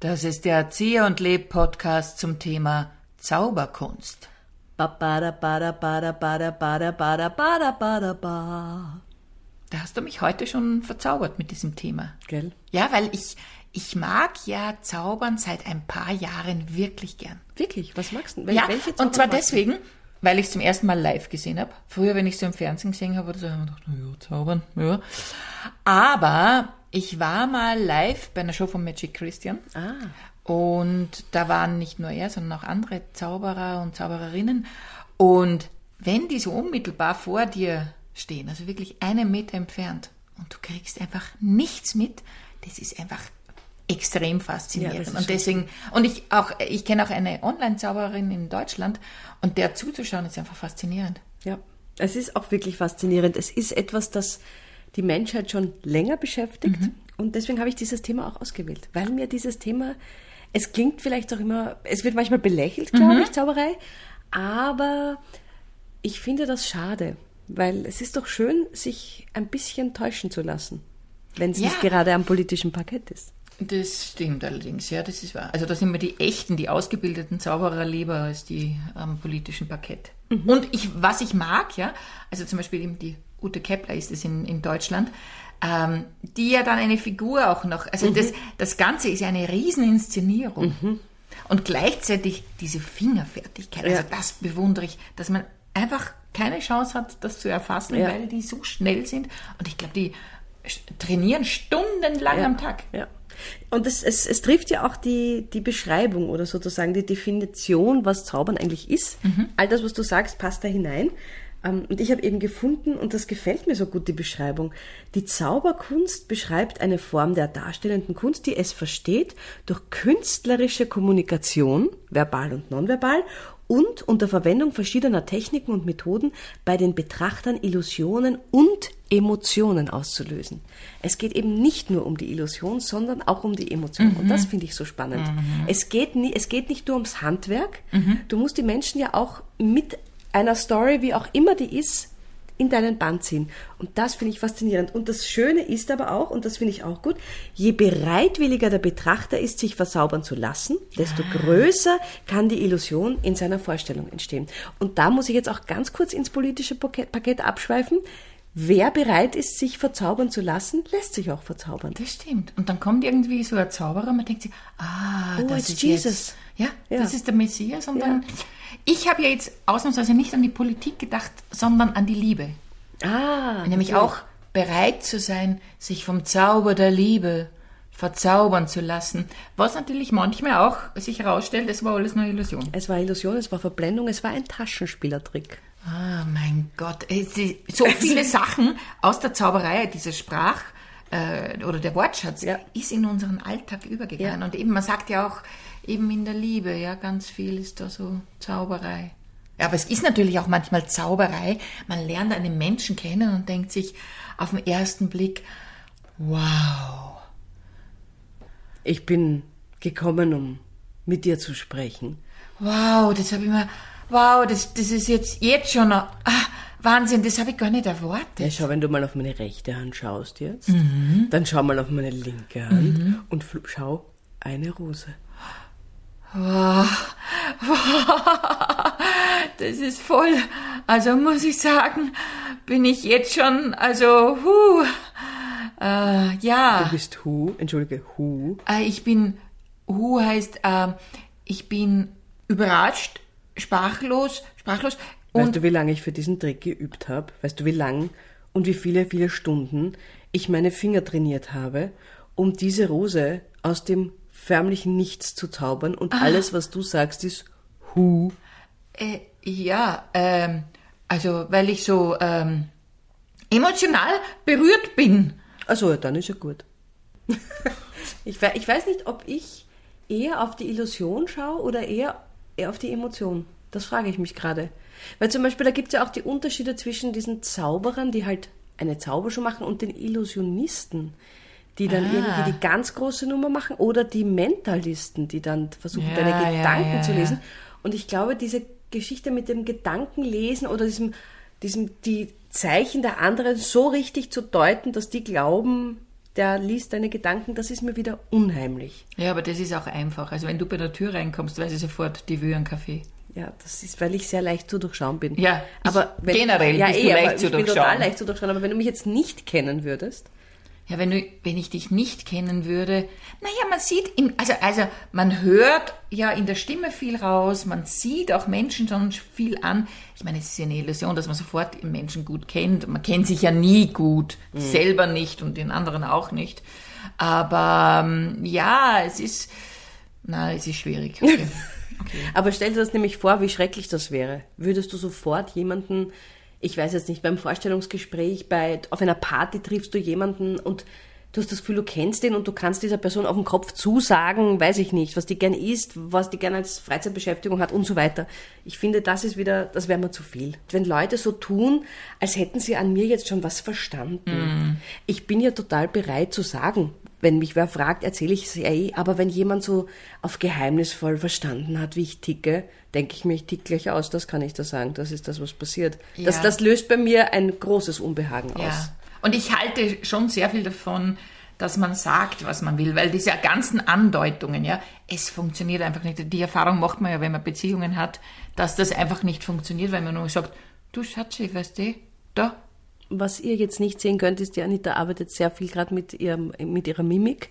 Das ist der Erzieher und Leb Podcast zum Thema Zauberkunst. Da hast du mich heute schon verzaubert mit diesem Thema. Gell? Ja, weil ich, ich mag ja Zaubern seit ein paar Jahren wirklich gern. Wirklich? Was magst du? Wel ja, und zwar deswegen, du? Weil ich es zum ersten Mal live gesehen habe. Früher, wenn ich so im Fernsehen gesehen habe, oder so, habe ich gedacht, na ja, zaubern, ja. Aber ich war mal live bei einer Show von Magic Christian. Ah. Und da waren nicht nur er, sondern auch andere Zauberer und Zaubererinnen. Und wenn die so unmittelbar vor dir stehen, also wirklich einen Meter entfernt, und du kriegst einfach nichts mit, das ist einfach extrem Ja, faszinierend. ist und deswegen, und ich auch, ich kenne auch eine Online-Zauberin in Deutschland, und der zuzuschauen ist einfach faszinierend. Ja, es ist auch wirklich faszinierend. Es ist etwas, das die Menschheit schon länger beschäftigt. Und deswegen habe ich dieses Thema auch ausgewählt, weil mir dieses Thema, es klingt vielleicht auch immer, es wird manchmal belächelt, glaube ich, Zauberei, aber ich finde das schade, weil es ist doch schön, sich ein bisschen täuschen zu lassen, wenn es Ja. nicht gerade am politischen Parkett ist. Das stimmt allerdings, ja, das ist wahr. Also da sind mir die echten, die ausgebildeten Zauberer lieber als die am politischen Parkett. Und ich, was ich mag, ja, also zum Beispiel eben die Ute Kepler ist es in, in Deutschland, ähm, die ja dann eine Figur auch noch, also das, das Ganze ist ja eine Rieseninszenierung. Und gleichzeitig diese Fingerfertigkeit, also Ja. das bewundere ich, dass man einfach keine Chance hat, das zu erfassen, Ja. weil die so schnell sind. Und ich glaube, die trainieren stundenlang am Tag. Ja. Und es, es, es trifft ja auch die, die Beschreibung oder sozusagen die Definition, was Zaubern eigentlich ist. All das, was du sagst, passt da hinein. Ähm, Und ich habe eben gefunden, und das gefällt mir so gut, die Beschreibung, die Zauberkunst beschreibt eine Form der darstellenden Kunst, die es versteht, durch künstlerische Kommunikation, verbal und nonverbal, und unter Verwendung verschiedener Techniken und Methoden bei den Betrachtern Illusionen und Emotionen auszulösen. Es geht eben nicht nur um die Illusion, sondern auch um die Emotion. Und das finde ich so spannend. Es, geht nie, es geht nicht nur ums Handwerk. Du musst die Menschen ja auch mit einer Story, wie auch immer die ist, in deinen Band ziehen. Und das finde ich faszinierend. Und das Schöne ist aber auch, und das finde ich auch gut, je bereitwilliger der Betrachter ist, sich verzaubern zu lassen, desto größer kann die Illusion in seiner Vorstellung entstehen. Und da muss ich jetzt auch ganz kurz ins politische Paket, abschweifen. Wer bereit ist, sich verzaubern zu lassen, lässt sich auch verzaubern. Das stimmt. Und dann kommt irgendwie so ein Zauberer, man denkt sich, ah, Oh, das ist Jesus. jetzt, ja, Ja. das ist der Messias. Und Ja. dann, ich habe ja jetzt ausnahmsweise nicht an die Politik gedacht, sondern an die Liebe. Ah, Nämlich auch bereit zu sein, sich vom Zauber der Liebe verzaubern zu lassen. Was natürlich manchmal auch sich herausstellt, es war alles nur Illusion. Es war Illusion, es war Verblendung, es war ein Taschenspielertrick. Ah, mein Gott. So viele Sachen aus der Zauberei, dieser Sprach- äh, oder der Wortschatz, Ja. ist in unseren Alltag übergegangen. Ja. Und eben, man sagt ja auch, eben in der Liebe, ja, ganz viel ist da so Zauberei. Ja, aber es ist natürlich auch manchmal Zauberei. Man lernt einen Menschen kennen und denkt sich auf den ersten Blick, wow. Ich bin gekommen, um mit dir zu sprechen. Wow, das habe ich mir, wow, das, das ist jetzt, jetzt schon, ah, Wahnsinn, das habe ich gar nicht erwartet. Ja, schau, wenn du mal auf meine rechte Hand schaust jetzt, dann schau mal auf meine linke Hand und fl- schau eine Rose. Das ist voll. Also muss ich sagen, bin ich jetzt schon, also, huh, äh, Du ja, bist Hu, entschuldige, Hu. äh, ich bin, huh heißt, äh, ich bin überrascht, sprachlos, sprachlos Weißt du, wie lange ich für diesen Trick geübt habe? Weißt du, wie lang und wie viele, viele Stunden ich meine Finger trainiert habe, um diese Rose aus dem förmlichen Nichts zu zaubern und alles, was du sagst, ist Hu. äh, ja, ähm, also weil ich so ähm, emotional berührt bin. Also, dann ist ja gut. ich, we- ich weiß nicht, ob ich eher auf die Illusion schaue oder eher, eher auf die Emotion. Das frage ich mich gerade. Weil zum Beispiel, da gibt es ja auch die Unterschiede zwischen diesen Zauberern, die halt eine Zaubershow machen, und den Illusionisten, die dann Ah. irgendwie die ganz große Nummer machen, oder die Mentalisten, die dann versuchen, Ja, deine ja, Gedanken ja, zu lesen. Und ich glaube, diese Geschichte mit dem Gedankenlesen oder diesem, diesem die Zeichen der anderen so richtig zu deuten, dass die glauben, der liest deine Gedanken, das ist mir wieder unheimlich. Ja, aber das ist auch einfach. Also wenn du bei der Tür reinkommst, weiß ich sofort, die will einen Kaffee. Ja, das ist, weil ich sehr leicht zu durchschauen bin. Ja, aber ich, generell ja, bist eh, du leicht aber zu ich bin durchschauen. total leicht zu durchschauen. Aber wenn du mich jetzt nicht kennen würdest, Ja, wenn, du, wenn ich dich nicht kennen würde, naja, man sieht, im, also, also man hört ja in der Stimme viel raus, man sieht auch Menschen schon viel an. Ich meine, es ist ja eine Illusion, dass man sofort Menschen gut kennt. Man kennt sich ja nie gut, selber nicht und den anderen auch nicht. Aber ähm, ja, es ist, na, es ist schwierig. Okay. Okay. Aber stell dir das nämlich vor, wie schrecklich das wäre. Würdest du sofort jemanden, ich weiß jetzt nicht, beim Vorstellungsgespräch, bei, auf einer Party triffst du jemanden und du hast das Gefühl, du kennst den und du kannst dieser Person auf den Kopf zusagen, weiß ich nicht, was die gern isst, was die gern als Freizeitbeschäftigung hat und so weiter. Ich finde, das ist wieder, das wäre mir zu viel. Wenn Leute so tun, als hätten sie an mir jetzt schon was verstanden. Ich bin ja total bereit zu sagen, wenn mich wer fragt, erzähle ich es ja eh. Aber wenn jemand so auf geheimnisvoll verstanden hat, wie ich ticke, denke ich mir, ich tick gleich aus. Das kann ich da sagen. Das ist das, was passiert. Das, Ja. das löst bei mir ein großes Unbehagen aus. Ja. Und ich halte schon sehr viel davon, dass man sagt, was man will, weil diese ganzen Andeutungen, ja, es funktioniert einfach nicht. Die Erfahrung macht man ja, wenn man Beziehungen hat, dass das einfach nicht funktioniert, weil man nur sagt, du Schatzi, weißt du, da, Was ihr jetzt nicht sehen könnt, ist, die Anita arbeitet sehr viel gerade mit, ihrem, mit ihrer Mimik.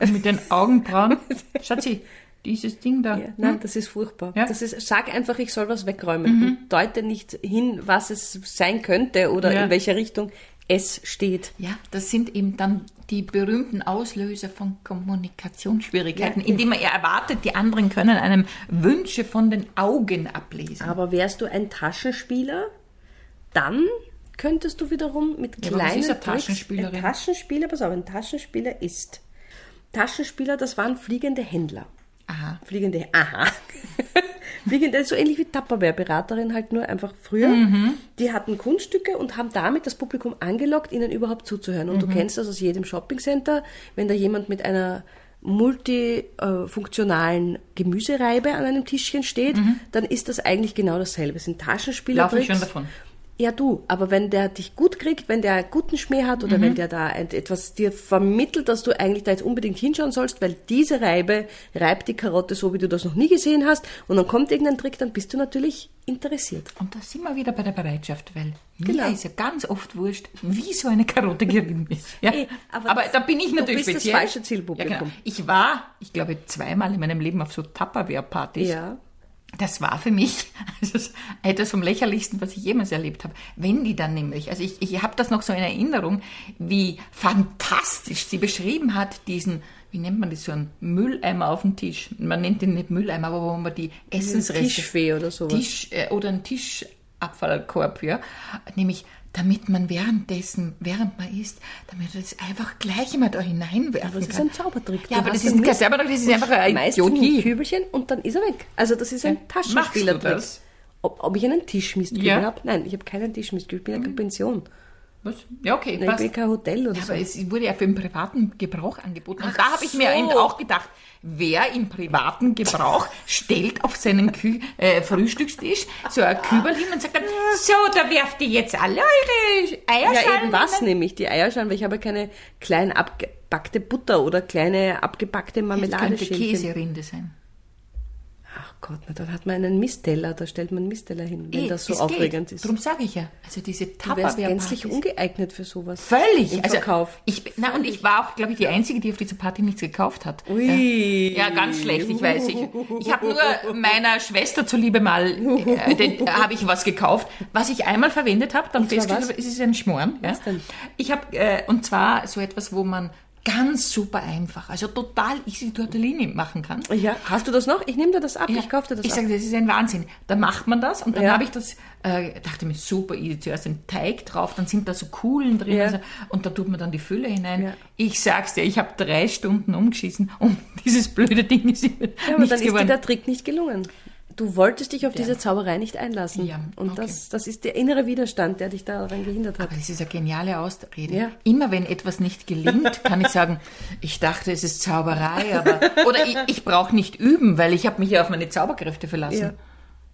mit den Augenbrauen, Schatzi, dieses Ding da. Ja, nein, das ist furchtbar. Ja. Das ist, sag einfach, ich soll was wegräumen. Und deute nicht hin, was es sein könnte oder Ja. in welcher Richtung es steht. Ja, das sind eben dann die berühmten Auslöser von Kommunikationsschwierigkeiten, Ja. indem man erwartet, die anderen können einem Wünsche von den Augen ablesen. Aber wärst du ein Taschenspieler, dann könntest du wiederum mit Ja, kleinen Tricks- Taschenspielerin? Ein Taschenspieler, pass auf, ein Taschenspieler ist. Taschenspieler, das waren fliegende Händler. Aha. Fliegende, aha. Fliegende, so ähnlich wie Tupperware-Beraterin, halt nur einfach früher. Mhm. Die hatten Kunststücke und haben damit das Publikum angelockt, ihnen überhaupt zuzuhören. Und Mhm. du kennst das aus jedem Shoppingcenter, wenn da jemand mit einer multifunktionalen Gemüsereibe an einem Tischchen steht, dann ist das eigentlich genau dasselbe. Es sind Taschenspieler. Mhm. Laufe ich schon davon. Ja, du, aber wenn der dich gut kriegt, wenn der guten Schmäh hat oder wenn der da etwas dir vermittelt, dass du eigentlich da jetzt unbedingt hinschauen sollst, weil diese Reibe reibt die Karotte so, wie du das noch nie gesehen hast und dann kommt irgendein Trick, dann bist du natürlich interessiert. Und da sind wir wieder bei der Bereitschaft, weil Genau. mir ist ja ganz oft wurscht, wie so eine Karotte gerieben ist. Ja? Eh, aber aber das- da bin ich du natürlich bist das speziell. falsche Zielpublikum. Ja, genau. Ich war, ich glaube, zweimal in meinem Leben auf so Tupperware-Partys. Ja. Das war für mich also etwas vom lächerlichsten, was ich jemals erlebt habe. Wenn die dann nämlich, also ich, ich habe das noch so in Erinnerung, wie fantastisch sie beschrieben hat, diesen, wie nennt man das, so einen Mülleimer auf dem Tisch. Man nennt den nicht Mülleimer, aber wo man die Essensreste... Tischfee oder sowas. Tisch, äh, oder ein Tischabfallkorb, ja. Nämlich, damit man währenddessen, während man isst, damit man das einfach gleich immer da hineinwerfen Das ist kann. ein Zaubertrick. Ja, aber das ist kein Zaubertrick, das ist einfach ein Idiotie. Kübelchen und dann ist er weg. Also das ist ein Ja. Taschenspielertrick. Das? Ob, ob ich einen Tischmistkübel Ja. habe? Nein, ich habe keinen Tischmistkübel. Ich bin ja keine Pension. Was? Ja, okay, Nein, passt. kein Hotel oder Ja, so. aber es wurde ja für den privaten Gebrauch angeboten. Und Ach da habe ich mir so. eben auch gedacht, wer im privaten Gebrauch stellt auf seinen Kü äh, Frühstückstisch so ein Kübel hin und sagt dann, so, da werft ihr jetzt alle eure Eierschalen Ja, eben was nämlich, die Eierschalen, weil ich habe keine klein abgebackte Butter oder kleine abgebackte Das könnte. Käserinde sein. Ach Gott, na, dann hat man einen Missteller, da stellt man einen Missteller hin, wenn Eh, das so aufregend geht. ist. Darum sage ich ja. Also diese Du wärst gänzlich ungeeignet für sowas. Völlig. Im also, Verkauf. Ich, na, und ich war auch, glaube ich, die Einzige, die auf dieser Party nichts gekauft hat. Ui. Ja, ganz schlecht, ich weiß. Ich, ich habe nur meiner Schwester zuliebe mal, äh, den- habe ich was gekauft, was ich einmal verwendet habe, dann festgestellt habe, es ist ein Schmoren. Ja. Ich habe, äh, und zwar so etwas, wo man ganz super einfach, also total easy Tortellini machen kann. Ja, hast du das noch? Ich nehme dir das ab, Ja. ich kaufe dir das Ich ab. sage, das ist ein Wahnsinn. Da macht man das und dann Ja. habe ich das, äh, dachte mir, super easy, zuerst den Teig drauf, dann sind da so Kuhlen drin Ja. also, und da tut man dann die Fülle hinein. Ich sag's dir, ich habe drei Stunden umgeschissen und dieses blöde Ding ist Ja, aber nichts dann ist dir geworden. der Trick nicht gelungen. Du wolltest dich auf diese Zauberei nicht einlassen. Ja, Und okay. das, das ist der innere Widerstand, der dich daran gehindert hat. Aber das ist eine geniale Ausrede. Ja. Immer wenn etwas nicht gelingt, kann ich sagen, ich dachte, es ist Zauberei, aber oder ich, ich brauche nicht üben, weil ich habe mich ja auf meine Zauberkräfte verlassen. Ja.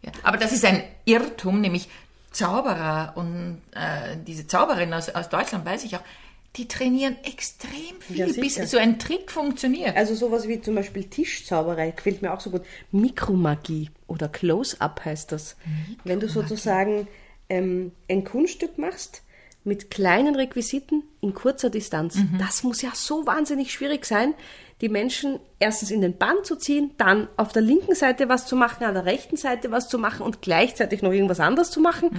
Ja. Aber das ist ein Irrtum, nämlich Zauberer und äh, diese Zauberin aus, aus Deutschland, weiß ich auch, die trainieren extrem viel, Ja, bis so ein Trick funktioniert. Also sowas wie zum Beispiel Tischzauberei gefällt mir auch so gut. Mikromagie oder Close-Up heißt das. Wenn du sozusagen ähm, ein Kunststück machst mit kleinen Requisiten in kurzer Distanz. Das muss ja so wahnsinnig schwierig sein, die Menschen erstens in den Bann zu ziehen, dann auf der linken Seite was zu machen, an der rechten Seite was zu machen und gleichzeitig noch irgendwas anderes zu machen.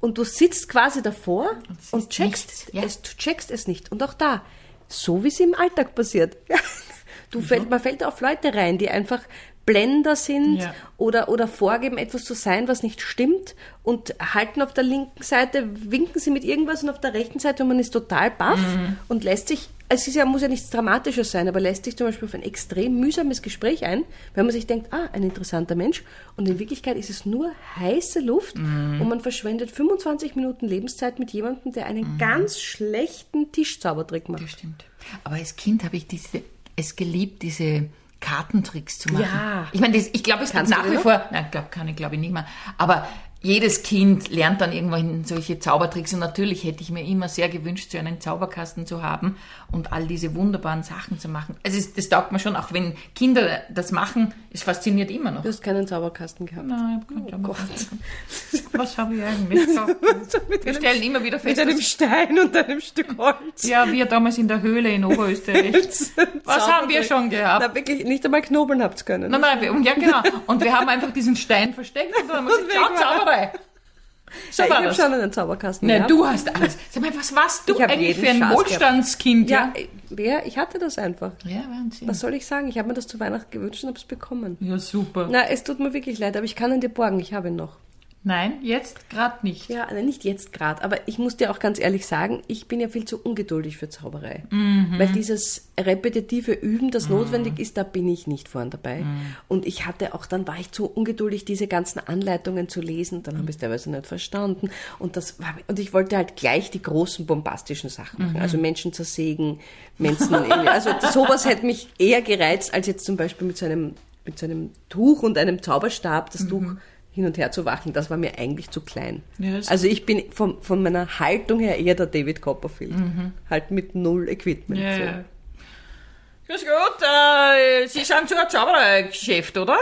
Und du sitzt quasi davor und, siehst checkst, ja. es, du checkst es nicht. Und auch da, so wie es im Alltag passiert. Du fällt, man fällt auf Leute rein, die einfach Blender sind Ja. oder, oder vorgeben, etwas zu sein, was nicht stimmt und halten auf der linken Seite, winken sie mit irgendwas und auf der rechten Seite und man ist total baff und lässt sich, es ist ja, muss ja nichts Dramatisches sein, aber lässt sich zum Beispiel auf ein extrem mühsames Gespräch ein, wenn man sich denkt, ah, ein interessanter Mensch und in Wirklichkeit ist es nur heiße Luft und man verschwendet 25 Minuten Lebenszeit mit jemandem, der einen ganz schlechten Tischzaubertrick macht. Das stimmt. Aber als Kind habe ich diese, es geliebt, diese Kartentricks zu machen. Ja. Ich meine, das, ich glaube, es gibt nach wie noch? vor, nein, glaub, kann ich glaube ich nicht mehr, aber jedes Kind lernt dann irgendwann solche Zaubertricks und natürlich hätte ich mir immer sehr gewünscht, so einen Zauberkasten zu haben und all diese wunderbaren Sachen zu machen. Also es, das taugt mir schon, auch wenn Kinder das machen, es fasziniert immer noch. Du hast keinen Zauberkasten gehabt. Nein, ich hab keinen Gott. Zauberkasten. Was habe ich eigentlich gesagt? Wir stellen immer wieder fest, Mit einem Stein und einem Stück Holz. ja, wir damals in der Höhle in Oberösterreich. Was haben wir schon gehabt? Na, wirklich, nicht einmal knobeln habt's können. Nein, nein, ja genau. Und wir haben einfach diesen Stein versteckt und dann haben wir gesagt, weg Zauberei. So ich war habe schon einen Zauberkasten Nein, gehabt. du hast alles. Sag mal, was warst du Ich eigentlich für ein Schatz Wohlstandskind? Ja, wer? Ich hatte das einfach. ja Wahnsinn. Was soll ich sagen? Ich habe mir das zu Weihnachten gewünscht und habe es bekommen. Ja, super. Na, es tut mir wirklich leid, aber ich kann ihn dir borgen. Ich habe ihn noch. Nein, jetzt gerade nicht. Ja, nein, nicht jetzt gerade, aber ich muss dir auch ganz ehrlich sagen, ich bin ja viel zu ungeduldig für Zauberei. Mhm. Weil dieses repetitive Üben, das notwendig ist, da bin ich nicht vorn dabei. Mhm. Und ich hatte auch, dann war ich zu ungeduldig, diese ganzen Anleitungen zu lesen, dann habe ich es teilweise nicht verstanden. Und das war, und ich wollte halt gleich die großen bombastischen Sachen Mhm. machen. Also Menschen zersägen, Menschen, also sowas hätte mich eher gereizt, als jetzt zum Beispiel mit so einem, mit so einem Tuch und einem Zauberstab, das Tuch hin und her zu wackeln, das war mir eigentlich zu klein. Ja, also ich bin von, von meiner Haltung her eher der David Copperfield. Halt mit null Equipment. Ja, so. ja. Grüß Gott, äh, Sie sind so ein Zauberergeschäft, oder?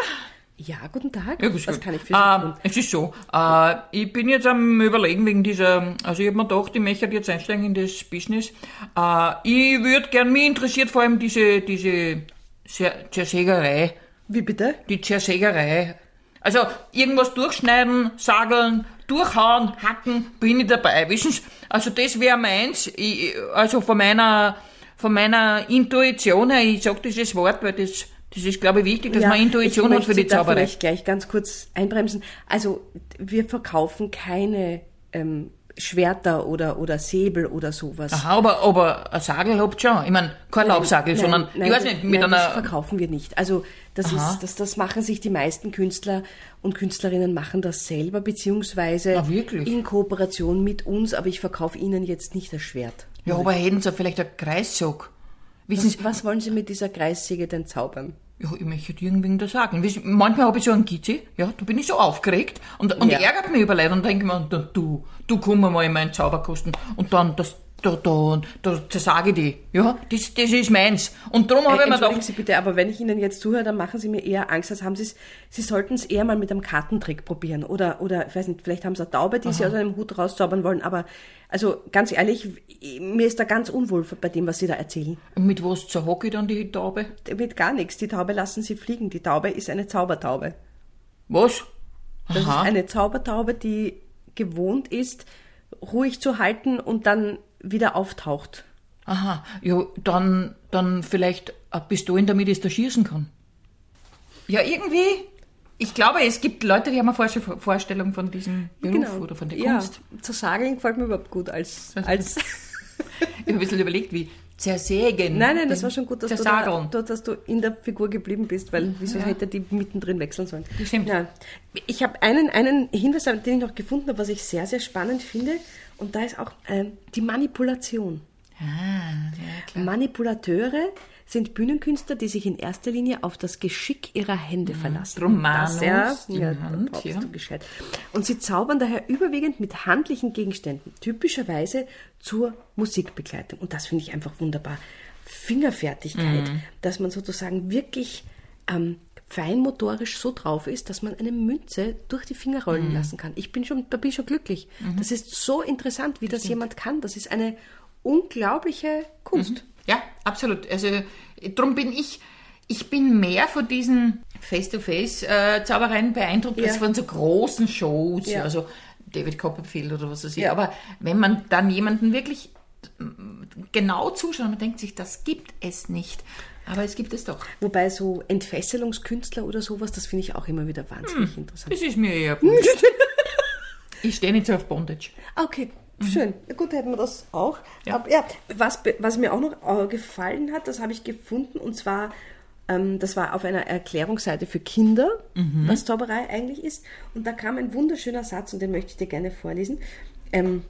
ja, guten Tag. Ja, Was kann ich für Sie ähm, tun? Es ist so, äh, ich bin jetzt am überlegen wegen dieser, also ich habe mir gedacht, ich möchte jetzt einsteigen in das Business. Äh, ich würde gern, mich interessiert vor allem diese, diese Zer- Zersägerei, Wie bitte? die Zersägerei. Also irgendwas durchschneiden, sageln, durchhauen, hacken, bin ich dabei. Wissen Sie, also das wäre meins, ich, also von meiner, von meiner Intuition her, ich sage dieses Wort, weil das, das ist glaube ich wichtig, dass man Intuition ich hat für die Zauberei. vielleicht gleich ganz kurz einbremsen. Also wir verkaufen keine ähm, Schwerter oder, oder Säbel oder sowas. Aha, aber, aber ein Sagel habt ihr schon. Ich meine, kein Laubsagel, sondern, nein, ich weiß das- nicht, mit nein, das einer, verkaufen wir nicht. Also das Aha. ist, das, das machen sich die meisten Künstler und Künstlerinnen machen das selber, beziehungsweise wirklich? in Kooperation mit uns, aber ich verkaufe ihnen jetzt nicht das Schwert. ja, aber hätten sie vielleicht einen Kreissog. Wissen Sie, Was, was wollen Sie mit dieser Kreissäge denn zaubern? Ja, ich möchte irgendwen da sagen. Manchmal habe ich so einen Gitzi, ja, da bin ich so aufgeregt und, und Ja. ärgert mich über Leute und denke mir, du, du komm mal in meinen Zauberkosten und dann, das, da, da, da zersage ich die. Ja, das, das ist meins. Und darum habe ich mir Äh, Entschuldigen gedacht, Sie bitte, aber wenn ich Ihnen jetzt zuhöre, dann machen Sie mir eher Angst, als haben Sie es, Sie sollten es eher mal mit einem Kartentrick probieren. Oder, oder, ich weiß nicht, vielleicht haben Sie eine Taube, die Sie aus einem Hut rauszaubern wollen, aber, also, ganz ehrlich, mir ist da ganz unwohl bei dem, was Sie da erzählen. mit was zerhocke ich dann die Taube? Mit gar nichts. Die Taube lassen Sie fliegen. Die Taube ist eine Zaubertaube. Was? Das ist eine Zaubertaube, die gewohnt ist, ruhig zu halten und dann wieder auftaucht. Aha, ja, dann, dann vielleicht eine Pistole, damit ich es da schießen kann. Ja, irgendwie, ich glaube, es gibt Leute, die haben eine falsche Vorstellung von diesem Beruf oder von der Genau. ja, Kunst. Zersageln gefällt mir überhaupt gut als, als Ich habe ein bisschen überlegt, wie zersägen. Nein, nein, das war schon gut, dass du, da, dass du in der Figur geblieben bist, weil wieso hätte die mittendrin wechseln sollen? Das stimmt. Ja. Ich habe einen, einen Hinweis, den ich noch gefunden habe, was ich sehr, sehr spannend finde. Und da ist auch ähm, die Manipulation. Ah, ja. Manipulateure sind Bühnenkünstler, die sich in erster Linie auf das Geschick ihrer Hände verlassen. Drum Manus, das, ja, ja, Hand, da ja. du gescheit. Und sie zaubern daher überwiegend mit handlichen Gegenständen, typischerweise zur Musikbegleitung. Und das finde ich einfach wunderbar. Fingerfertigkeit, Mhm. dass man sozusagen wirklich ähm, feinmotorisch so drauf ist, dass man eine Münze durch die Finger rollen Mhm. lassen kann. Ich bin schon, da bin ich schon glücklich. Das ist so interessant, wie das jemand kann. Das ist eine unglaubliche Kunst. Ja, absolut. Also darum bin ich, ich bin mehr von diesen Face-to-Face-Zaubereien beeindruckt Ja. als von so großen Shows, Ja. also David Copperfield oder was weiß ich. Ja. Aber wenn man dann jemanden wirklich genau zuschaut, man denkt sich, das gibt es nicht. Aber es gibt es doch. Wobei so Entfesselungskünstler oder sowas, das finde ich auch immer wieder wahnsinnig Hm. interessant. Das ist mir eher gut. ich stehe nicht so auf Bondage. Okay, schön. Ja, Gut, hätten wir das auch. Ja. Aber, ja, was, was mir auch noch äh, gefallen hat, das habe ich gefunden, und zwar, ähm, das war auf einer Erklärungsseite für Kinder, was Zauberei eigentlich ist. Und da kam ein wunderschöner Satz, und den möchte ich dir gerne vorlesen. Ähm,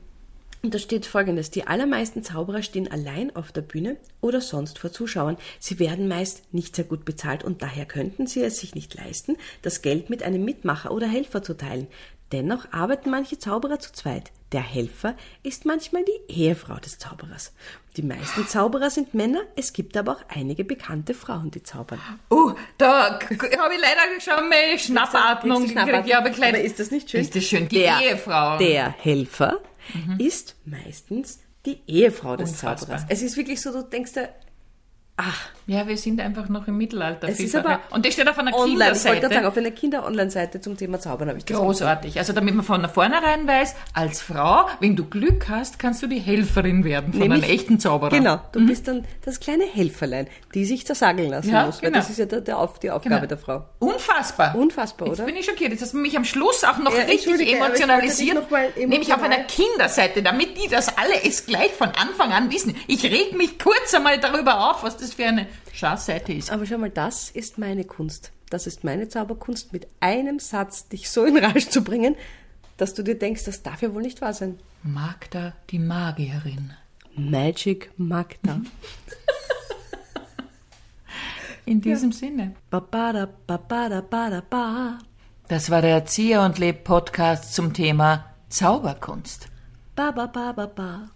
und da steht folgendes: Die allermeisten Zauberer stehen allein auf der Bühne oder sonst vor Zuschauern. Sie werden meist nicht sehr gut bezahlt und daher könnten sie es sich nicht leisten, das Geld mit einem Mitmacher oder Helfer zu teilen. Dennoch arbeiten manche Zauberer zu zweit. Der Helfer ist manchmal die Ehefrau des Zauberers. Die meisten Zauberer sind Männer, es gibt aber auch einige bekannte Frauen, die zaubern. Oh, da habe ich leider schon mal Schnappatmung gekriegt. Ja, aber, Aber ist das nicht schön? Ist das schön? Die Der- Ehefrau. Der Helfer ist meistens die Ehefrau des Unfassbar. Zauberers. Es ist wirklich so, du denkst da, ach, Ja, wir sind einfach noch im Mittelalter. Es ist aber. Und das steht auf einer online, ich wollte Kinderseite. gerade sagen, auf einer Kinder-Online-Seite zum Thema Zaubern habe ich das Großartig. Also damit man von vornherein weiß, als Frau, wenn du Glück hast, kannst du die Helferin werden von Nämlich- einem echten Zauberer. Genau, du bist dann das kleine Helferlein, die sich zersageln lassen Ja, muss, weil genau. das ist ja der, der auf, die Aufgabe Genau. der Frau. Unfassbar. Unfassbar, Jetzt oder? bin ich schockiert. Jetzt hast du mich am Schluss auch noch Ja, richtig emotionalisiert. noch mal nämlich auf emotional- einer Kinderseite, damit die das alle es gleich von Anfang an wissen. Ich reg mich kurz einmal darüber auf, was das für eine Scheißseite ist. Aber schau mal, das ist meine Kunst. Das ist meine Zauberkunst, mit einem Satz dich so in Rage zu bringen, dass du dir denkst, das darf ja wohl nicht wahr sein. Magda, die Magierin. Magic Magda. In diesem Sinne. Babada, babada, bada, ba. Das war der Erzieher und Leb Podcast zum Thema Zauberkunst. Ba, ba, ba, ba, ba.